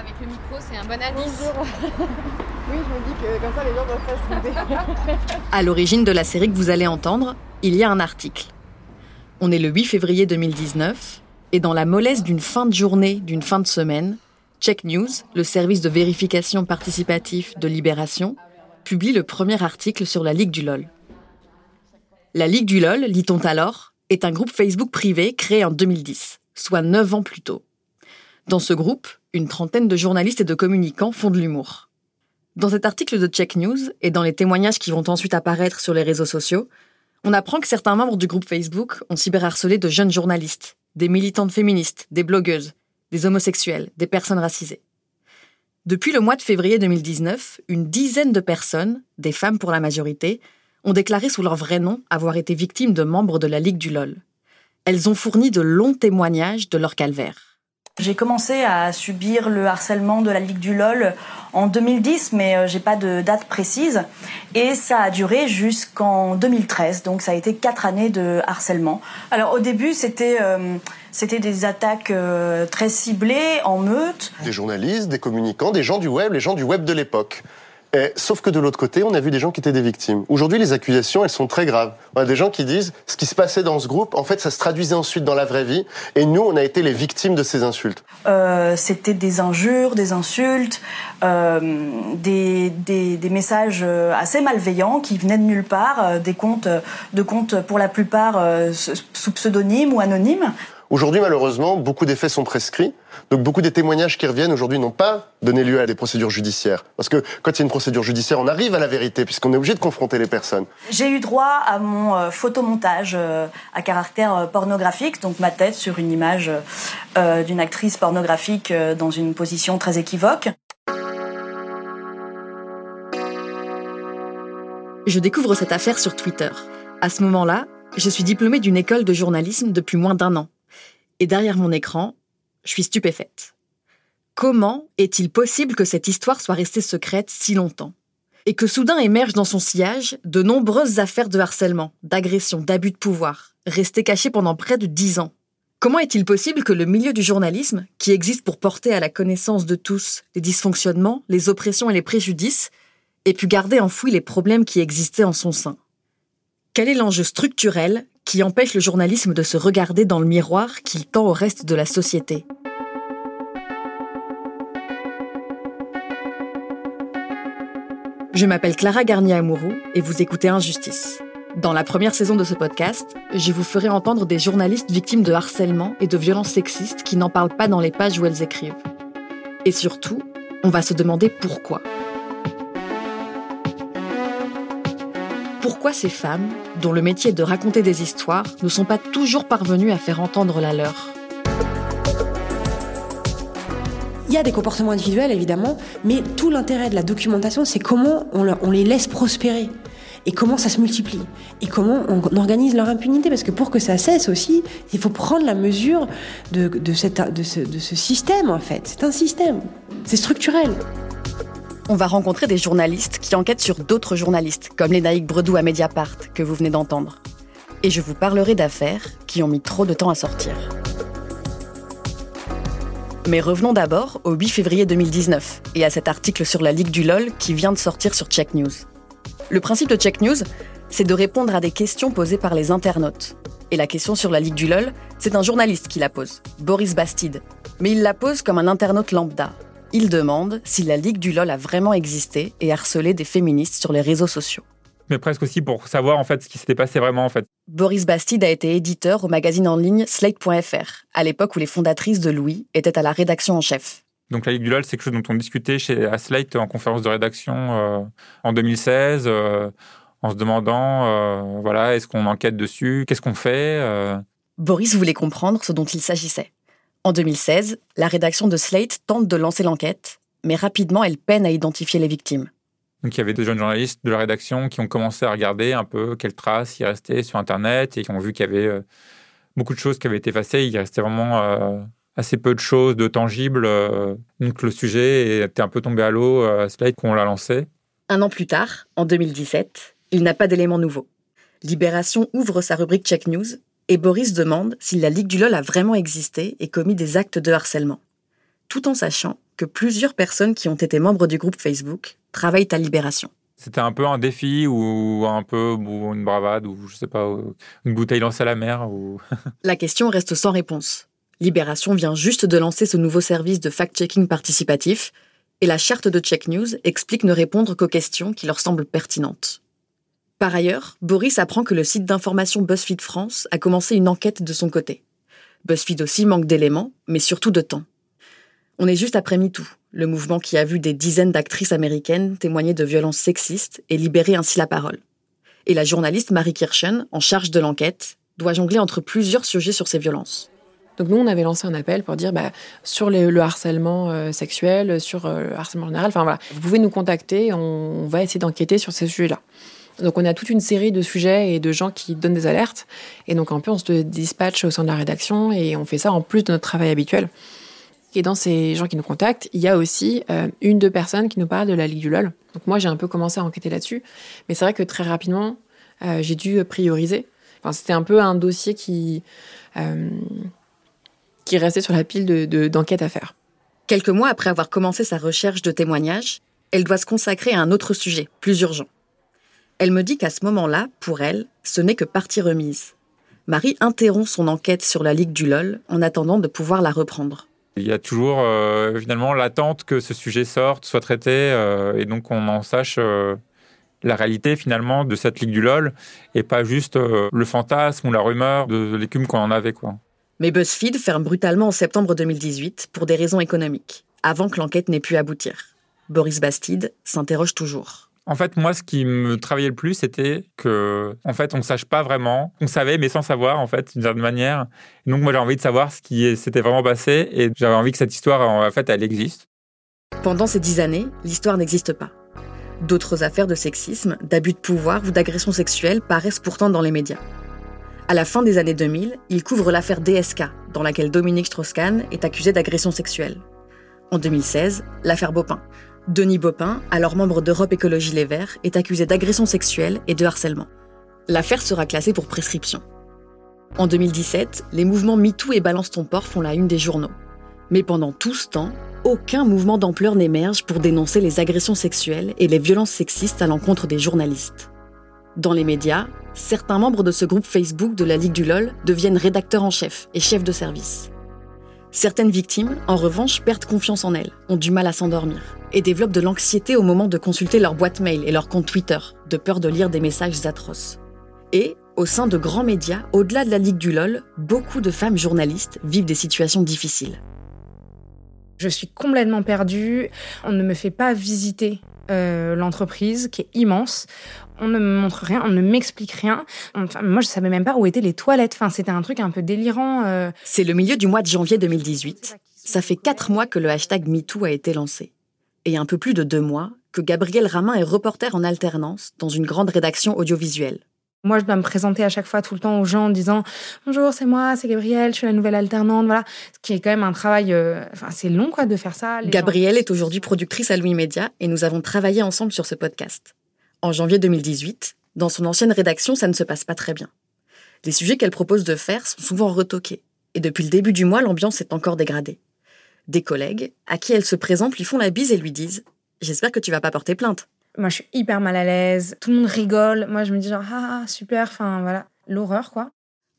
avec le micro, c'est un bon indice. oui, je me dis que comme ça les gens doivent pas se À l'origine de la série que vous allez entendre, il y a un article. On est le 8 février 2019 et dans la mollesse d'une fin de journée, d'une fin de semaine, Check News, le service de vérification participatif de Libération, publie le premier article sur la Ligue du LOL. La Ligue du LOL, lit-on alors, est un groupe Facebook privé créé en 2010, soit 9 ans plus tôt. Dans ce groupe, une trentaine de journalistes et de communicants font de l'humour. Dans cet article de Check News et dans les témoignages qui vont ensuite apparaître sur les réseaux sociaux, on apprend que certains membres du groupe Facebook ont cyberharcelé de jeunes journalistes, des militantes féministes, des blogueuses, des homosexuels, des personnes racisées. Depuis le mois de février 2019, une dizaine de personnes, des femmes pour la majorité, ont déclaré sous leur vrai nom avoir été victimes de membres de la Ligue du LOL. Elles ont fourni de longs témoignages de leur calvaire. J'ai commencé à subir le harcèlement de la Ligue du LOL en 2010, mais euh, j'ai pas de date précise. Et ça a duré jusqu'en 2013, donc ça a été quatre années de harcèlement. Alors au début, c'était euh, des attaques euh, très ciblées, en meute. Des journalistes, des communicants, des gens du web, les gens du web de l'époque. Et, sauf que de l'autre côté, on a vu des gens qui étaient des victimes. Aujourd'hui, les accusations, elles sont très graves. On a des gens qui disent ce qui se passait dans ce groupe, en fait, ça se traduisait ensuite dans la vraie vie. Et nous, on a été les victimes de ces insultes. Euh, C'était des injures, des insultes, euh, des, des, des, messages euh, assez malveillants qui venaient de nulle part, euh, des comptes de comptes pour la plupart euh, sous pseudonyme ou anonymes. Aujourd'hui, malheureusement, beaucoup des faits sont prescrits. Donc beaucoup des témoignages qui reviennent aujourd'hui n'ont pas donné lieu à des procédures judiciaires. Parce que quand il y a une procédure judiciaire, on arrive à la vérité, puisqu'on est obligé de confronter les personnes. J'ai eu droit à mon euh, photomontage euh, à caractère euh, pornographique, donc ma tête sur une image euh, d'une actrice pornographique euh, dans une position très équivoque. Je découvre cette affaire sur Twitter. À ce moment-là, je suis diplômée d'une école de journalisme depuis moins d'un an et derrière mon écran, je suis stupéfaite. Comment est-il possible que cette histoire soit restée secrète si longtemps et que soudain émergent dans son sillage de nombreuses affaires de harcèlement, d'agression, d'abus de pouvoir, restées cachées pendant près de dix ans? Comment est-il possible que le milieu du journalisme, qui existe pour porter à la connaissance de tous les dysfonctionnements, les oppressions et les préjudices, ait pu garder enfouis les problèmes qui existaient en son sein? Quel est l'enjeu structurel qui empêche le journalisme de se regarder dans le miroir qu'il tend au reste de la société. Je m'appelle Clara Garnier-Amouroux et vous écoutez Injustice. Dans la première saison de ce podcast, je vous ferai entendre des journalistes victimes de harcèlement et de violences sexistes qui n'en parlent pas dans les pages où elles écrivent. Et surtout, on va se demander pourquoi. Pourquoi ces femmes, dont le métier est de raconter des histoires, ne sont pas toujours parvenues à faire entendre la leur? Il y a des comportements individuels, évidemment, mais tout l'intérêt de la documentation, c'est comment on, les laisse prospérer et comment ça se multiplie et comment on organise leur impunité. Parce que pour que ça cesse aussi il faut prendre la mesure de, ce système en fait. C'est un système. C'est structurel on va rencontrer des journalistes qui enquêtent sur d'autres journalistes, comme Lénaïque Bredou à Mediapart, que vous venez d'entendre. Et je vous parlerai d'affaires qui ont mis trop de temps à sortir. Mais revenons d'abord au 8 février 2019 et à cet article sur la Ligue du LOL qui vient de sortir sur Check News. Le principe de Check News, c'est de répondre à des questions posées par les internautes. Et la question sur la Ligue du LOL, c'est un journaliste qui la pose, Boris Bastide. Mais il la pose comme un internaute lambda, il demande si la Ligue du LOL a vraiment existé et harcelé des féministes sur les réseaux sociaux. Mais presque aussi pour savoir en fait ce qui s'était passé vraiment en fait. Boris Bastide a été éditeur au magazine en ligne Slate.fr, à l'époque où les fondatrices de Louis étaient à la rédaction en chef. Donc la Ligue du LOL, c'est quelque chose dont on discutait chez à Slate en conférence de rédaction euh, en 2016, euh, en se demandant, euh, voilà, est-ce qu'on enquête dessus, qu'est-ce qu'on fait Boris voulait comprendre ce dont il s'agissait. En 2016, la rédaction de Slate tente de lancer l'enquête, mais rapidement elle peine à identifier les victimes. Donc il y avait des jeunes journalistes de la rédaction qui ont commencé à regarder un peu quelles traces il restait sur Internet et qui ont vu qu'il y avait euh, beaucoup de choses qui avaient été effacées. Il restait vraiment euh, assez peu de choses, de tangibles. Euh, donc le sujet était un peu tombé à l'eau à Slate quand on l'a lancé. Un an plus tard, en 2017, il n'a pas d'éléments nouveaux. Libération ouvre sa rubrique Check News et Boris demande si la Ligue du LOL a vraiment existé et commis des actes de harcèlement, tout en sachant que plusieurs personnes qui ont été membres du groupe Facebook travaillent à Libération. C'était un peu un défi ou un peu ou une bravade ou je sais pas, une bouteille lancée à la mer ou... La question reste sans réponse. Libération vient juste de lancer ce nouveau service de fact-checking participatif et la charte de Check News explique ne répondre qu'aux questions qui leur semblent pertinentes. Par ailleurs, Boris apprend que le site d'information BuzzFeed France a commencé une enquête de son côté. BuzzFeed aussi manque d'éléments, mais surtout de temps. On est juste après MeToo, le mouvement qui a vu des dizaines d'actrices américaines témoigner de violences sexistes et libérer ainsi la parole. Et la journaliste Marie Kirchen, en charge de l'enquête, doit jongler entre plusieurs sujets sur ces violences. Donc nous, on avait lancé un appel pour dire bah, sur le harcèlement euh, sexuel, sur euh, le harcèlement général, enfin voilà, vous pouvez nous contacter, on, va essayer d'enquêter sur ces sujets-là. Donc on a toute une série de sujets et de gens qui donnent des alertes. Et donc un peu on se dispatche au sein de la rédaction et on fait ça en plus de notre travail habituel. Et dans ces gens qui nous contactent, il y a aussi euh, une, deux personnes qui nous parlent de la Ligue du LOL. Donc moi, j'ai un peu commencé à enquêter là-dessus. Mais c'est vrai que très rapidement, euh, j'ai dû prioriser. Enfin, c'était un peu un dossier qui, euh, qui restait sur la pile d'enquêtes de, à faire. Quelques mois après avoir commencé sa recherche de témoignages, elle doit se consacrer à un autre sujet, plus urgent. Elle me dit qu'à ce moment-là, pour elle, ce n'est que partie remise. Marie interrompt son enquête sur la Ligue du LOL en attendant de pouvoir la reprendre. Il y a toujours euh, finalement l'attente que ce sujet sorte, soit traité, euh, et donc on en sache euh, la réalité finalement de cette ligue du LOL, et pas juste le fantasme ou la rumeur de l'écume qu'on en avait. Quoi. Mais BuzzFeed ferme brutalement en septembre 2018 pour des raisons économiques, avant que l'enquête n'ait pu aboutir. Boris Bastide s'interroge toujours. En fait, moi, ce qui me travaillait le plus, c'était que, en fait, on ne sache pas vraiment. On savait, mais sans savoir, en fait, d'une certaine manière. donc, moi, j'ai envie de savoir ce qui s'était vraiment passé et j'avais envie que cette histoire, en fait, elle existe. Pendant ces dix années, l'histoire n'existe pas. D'autres affaires de sexisme, d'abus de pouvoir ou d'agression sexuelle paraissent pourtant dans les médias. À la fin des années 2000, il couvre l'affaire DSK, dans laquelle Dominique Strauss-Kahn est accusé d'agression sexuelle. En 2016, l'affaire Bopin, Denis Bopin, alors membre d'Europe Écologie Les Verts, est accusé d'agression sexuelle et de harcèlement. L'affaire sera classée pour prescription. En 2017, les mouvements MeToo et Balance ton port font la une des journaux. Mais pendant tout ce temps, aucun mouvement d'ampleur n'émerge pour dénoncer les agressions sexuelles et les violences sexistes à l'encontre des journalistes. Dans les médias, certains membres de ce groupe Facebook de la Ligue du LOL deviennent rédacteurs en chef et chefs de service. Certaines victimes, en revanche, perdent confiance en elles, ont du mal à s'endormir et développent de l'anxiété au moment de consulter leur boîte mail et leur compte Twitter, de peur de lire des messages atroces. Et, au sein de grands médias, au-delà de la Ligue du LOL, beaucoup de femmes journalistes vivent des situations difficiles. Je suis complètement perdue. On ne me fait pas visiter euh, l'entreprise qui est immense. On ne me montre rien, on ne m'explique rien. Enfin, moi, je savais même pas où étaient les toilettes. Enfin, c'était un truc un peu délirant. Euh. C'est le milieu du mois de janvier 2018. Ça fait quatre mois que le hashtag MeToo a été lancé. Et un peu plus de deux mois que Gabriel Ramin est reporter en alternance dans une grande rédaction audiovisuelle. Moi, je dois me présenter à chaque fois tout le temps aux gens en disant bonjour, c'est moi, c'est Gabrielle, je suis la nouvelle alternante, voilà. Ce qui est quand même un travail, euh, enfin, c'est long quoi de faire ça. Gabrielle est aujourd'hui productrice à Louis Média et nous avons travaillé ensemble sur ce podcast. En janvier 2018, dans son ancienne rédaction, ça ne se passe pas très bien. Les sujets qu'elle propose de faire sont souvent retoqués. Et depuis le début du mois, l'ambiance est encore dégradée. Des collègues, à qui elle se présente, lui font la bise et lui disent J'espère que tu vas pas porter plainte. Moi, je suis hyper mal à l'aise. Tout le monde rigole. Moi, je me dis genre, ah, super. Enfin, voilà. L'horreur, quoi.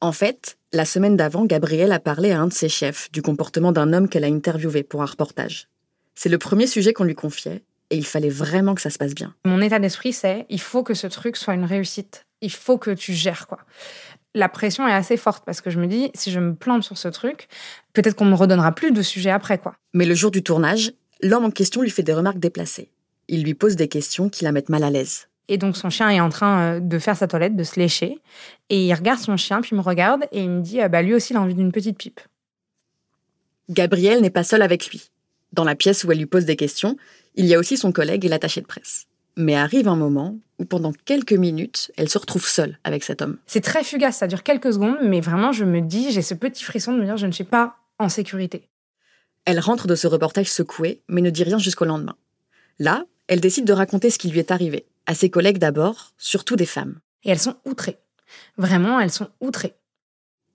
En fait, la semaine d'avant, Gabrielle a parlé à un de ses chefs du comportement d'un homme qu'elle a interviewé pour un reportage. C'est le premier sujet qu'on lui confiait et il fallait vraiment que ça se passe bien. Mon état d'esprit, c'est il faut que ce truc soit une réussite. Il faut que tu gères, quoi. La pression est assez forte parce que je me dis, si je me plante sur ce truc, peut-être qu'on me redonnera plus de sujets après, quoi. Mais le jour du tournage, l'homme en question lui fait des remarques déplacées il lui pose des questions qui la mettent mal à l'aise. Et donc son chien est en train euh, de faire sa toilette, de se lécher. Et il regarde son chien, puis il me regarde et il me dit, euh, bah lui aussi il a envie d'une petite pipe. Gabriel n'est pas seul avec lui. Dans la pièce où elle lui pose des questions, il y a aussi son collègue et l'attaché de presse. Mais arrive un moment où pendant quelques minutes, elle se retrouve seule avec cet homme. C'est très fugace, ça dure quelques secondes, mais vraiment je me dis, j'ai ce petit frisson de me dire, je ne suis pas en sécurité. Elle rentre de ce reportage secouée, mais ne dit rien jusqu'au lendemain. Là, elle décide de raconter ce qui lui est arrivé. À ses collègues d'abord, surtout des femmes. Et elles sont outrées. Vraiment, elles sont outrées.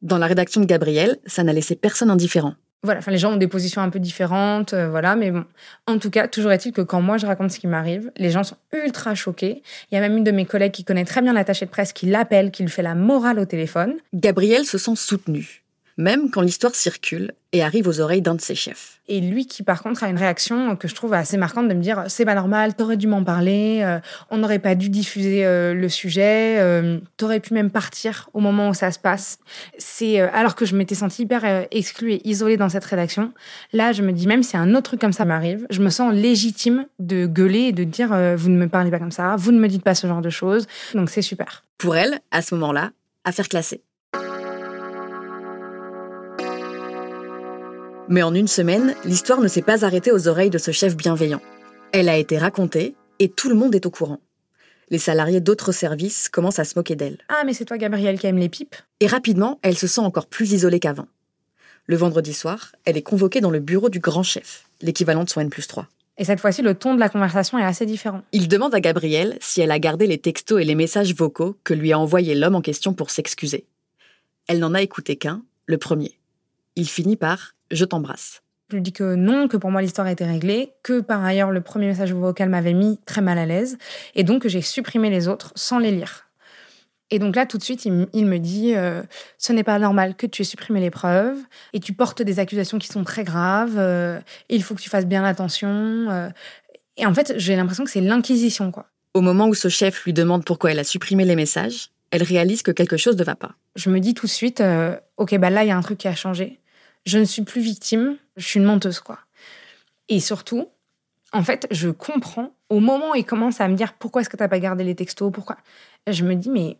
Dans la rédaction de Gabriel, ça n'a laissé personne indifférent. Voilà, enfin les gens ont des positions un peu différentes, euh, voilà, mais bon. En tout cas, toujours est-il que quand moi je raconte ce qui m'arrive, les gens sont ultra choqués. Il y a même une de mes collègues qui connaît très bien l'attaché de presse qui l'appelle, qui lui fait la morale au téléphone. Gabriel se sent soutenu même quand l'histoire circule et arrive aux oreilles d'un de ses chefs. Et lui qui par contre a une réaction que je trouve assez marquante de me dire c'est pas normal, t'aurais dû m'en parler, euh, on n'aurait pas dû diffuser euh, le sujet, euh, t'aurais pu même partir au moment où ça se passe. C'est alors que je m'étais sentie hyper exclue et isolée dans cette rédaction. Là, je me dis même si un autre truc comme ça m'arrive, je me sens légitime de gueuler et de dire vous ne me parlez pas comme ça, vous ne me dites pas ce genre de choses. Donc c'est super. Pour elle, à ce moment-là, affaire classée. Mais en une semaine, l'histoire ne s'est pas arrêtée aux oreilles de ce chef bienveillant. Elle a été racontée et tout le monde est au courant. Les salariés d'autres services commencent à se moquer d'elle. Ah, mais c'est toi, Gabriel, qui aime les pipes Et rapidement, elle se sent encore plus isolée qu'avant. Le vendredi soir, elle est convoquée dans le bureau du grand chef, l'équivalent de son N plus 3. Et cette fois-ci, le ton de la conversation est assez différent. Il demande à Gabrielle si elle a gardé les textos et les messages vocaux que lui a envoyés l'homme en question pour s'excuser. Elle n'en a écouté qu'un, le premier. Il finit par je t'embrasse. Je lui dis que non, que pour moi l'histoire était réglée, que par ailleurs le premier message vocal m'avait mis très mal à l'aise, et donc que j'ai supprimé les autres sans les lire. Et donc là, tout de suite, il, me dit euh, Ce n'est pas normal que tu aies supprimé les preuves, et tu portes des accusations qui sont très graves, euh, il faut que tu fasses bien attention. Euh. Et en fait, j'ai l'impression que c'est l'inquisition, quoi. Au moment où ce chef lui demande pourquoi elle a supprimé les messages, elle réalise que quelque chose ne va pas. Je me dis tout de suite Ok, bah là, il y a un truc qui a changé je ne suis plus victime, je suis une menteuse, quoi. Et surtout, en fait, je comprends, au moment où il commence à me dire pourquoi est-ce que tu n'as pas gardé les textos, pourquoi, je me dis, mais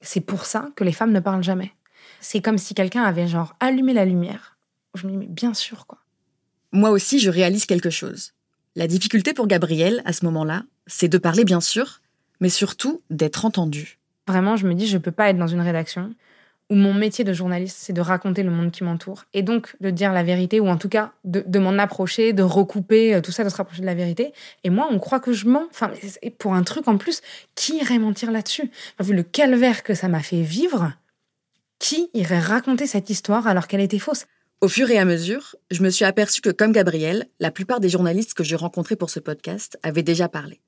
c'est pour ça que les femmes ne parlent jamais. C'est comme si quelqu'un avait genre allumé la lumière. Je me dis, mais bien sûr, quoi. Moi aussi, je réalise quelque chose. La difficulté pour Gabrielle, à ce moment-là, c'est de parler, bien sûr, mais surtout d'être entendue. Vraiment, je me dis, je ne peux pas être dans une rédaction où mon métier de journaliste, c'est de raconter le monde qui m'entoure et donc de dire la vérité ou en tout cas de, m'en approcher, de recouper euh, tout ça, de se rapprocher de la vérité. Et moi, on croit que je mens. Enfin, pour un truc en plus, qui irait mentir là-dessus? Vu le calvaire que ça m'a fait vivre, qui irait raconter cette histoire alors qu'elle était fausse? Au fur et à mesure, je me suis aperçue que comme Gabriel, la plupart des journalistes que j'ai rencontrés pour ce podcast avaient déjà parlé.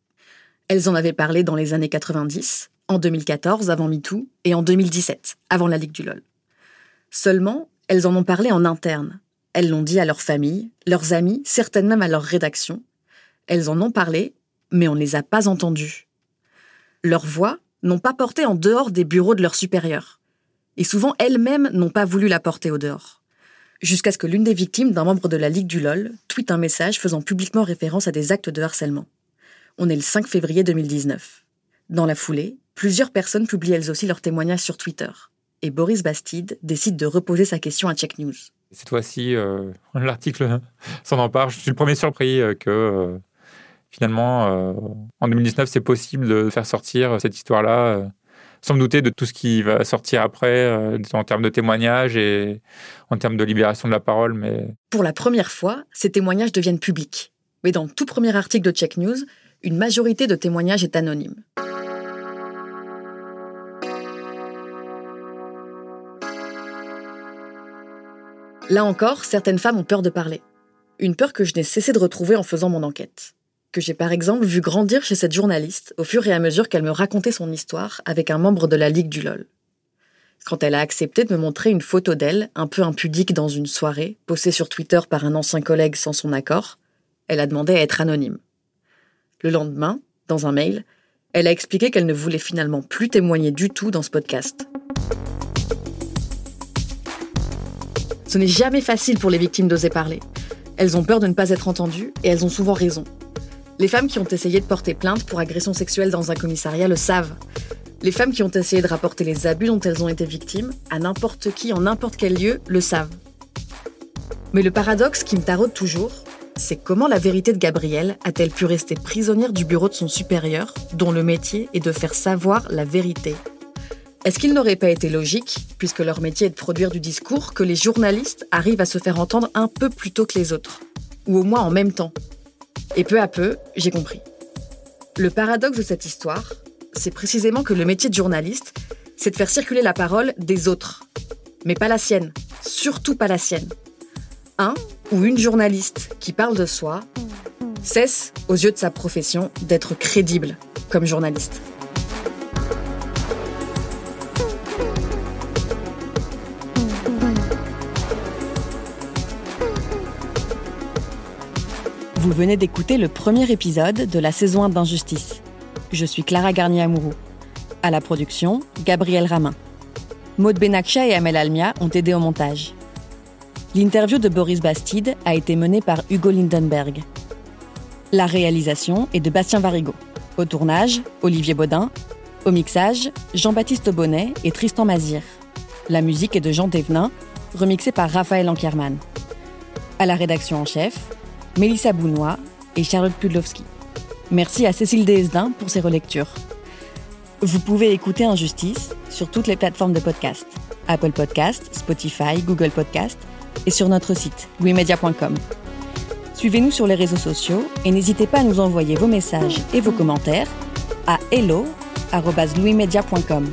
Elles en avaient parlé dans les années 90, en 2014 avant MeToo et en 2017 avant la Ligue du LOL. Seulement, elles en ont parlé en interne. Elles l'ont dit à leur famille, leurs amis, certaines même à leur rédaction. Elles en ont parlé, mais on ne les a pas entendues. Leurs voix n'ont pas porté en dehors des bureaux de leurs supérieurs. Et souvent elles-mêmes n'ont pas voulu la porter au dehors. Jusqu'à ce que l'une des victimes d'un membre de la Ligue du LOL tweete un message faisant publiquement référence à des actes de harcèlement. On est le 5 février 2019. Dans la foulée, Plusieurs personnes publient elles aussi leurs témoignages sur Twitter. Et Boris Bastide décide de reposer sa question à Check News. Cette fois-ci, euh, l'article s'en empare. Je suis le premier surpris euh, que euh, finalement, en 2019, c'est possible de faire sortir cette histoire-là, sans me douter de tout ce qui va sortir après, en termes de témoignages et en termes de libération de la parole. Mais... Pour la première fois, ces témoignages deviennent publics. Mais dans le tout premier article de Check News, une majorité de témoignages est anonyme. Là encore, certaines femmes ont peur de parler. Une peur que je n'ai cessé de retrouver en faisant mon enquête. Que j'ai par exemple vu grandir chez cette journaliste au fur et à mesure qu'elle me racontait son histoire avec un membre de la Ligue du LOL. Quand elle a accepté de me montrer une photo d'elle, un peu impudique dans une soirée, postée sur Twitter par un ancien collègue sans son accord, elle a demandé à être anonyme. Le lendemain, dans un mail, elle a expliqué qu'elle ne voulait finalement plus témoigner du tout dans ce podcast. Ce n'est jamais facile pour les victimes d'oser parler. Elles ont peur de ne pas être entendues et elles ont souvent raison. Les femmes qui ont essayé de porter plainte pour agression sexuelle dans un commissariat le savent. Les femmes qui ont essayé de rapporter les abus dont elles ont été victimes à n'importe qui en n'importe quel lieu le savent. Mais le paradoxe qui me taraude toujours, c'est comment la vérité de Gabrielle a-t-elle pu rester prisonnière du bureau de son supérieur, dont le métier est de faire savoir la vérité? Est-ce qu'il n'aurait pas été logique, puisque leur métier est de produire du discours, que les journalistes arrivent à se faire entendre un peu plus tôt que les autres? Ou au moins en même temps? Et peu à peu, j'ai compris. Le paradoxe de cette histoire, c'est précisément que le métier de journaliste, c'est de faire circuler la parole des autres. Mais pas la sienne. Surtout pas la sienne. Un ou une journaliste qui parle de soi cesse, aux yeux de sa profession, d'être crédible comme journaliste. Vous venez d'écouter le premier épisode de la saison 1 d'Injustice. Je suis Clara Garnier-Amouroux. À la production, Gabriel Ramin. Maud Benakcha et Amel Almia ont aidé au montage. L'interview de Boris Bastide a été menée par Hugo Lindenberg. La réalisation est de Bastien Varigo. Au tournage, Olivier Baudin. Au mixage, Jean-Baptiste Bonnet et Tristan Mazir. La musique est de Jean Thévenin, remixée par Raphaël Ankerman. À la rédaction en chef, Mélissa Bounois et Charlotte Pudlowski. Merci à Cécile Desdin pour ses relectures. Vous pouvez écouter Injustice sur toutes les plateformes de podcast. Apple Podcast, Spotify, Google Podcast et sur notre site louismedia.com. Suivez-nous sur les réseaux sociaux et n'hésitez pas à nous envoyer vos messages et vos commentaires à hello@louismedia.com.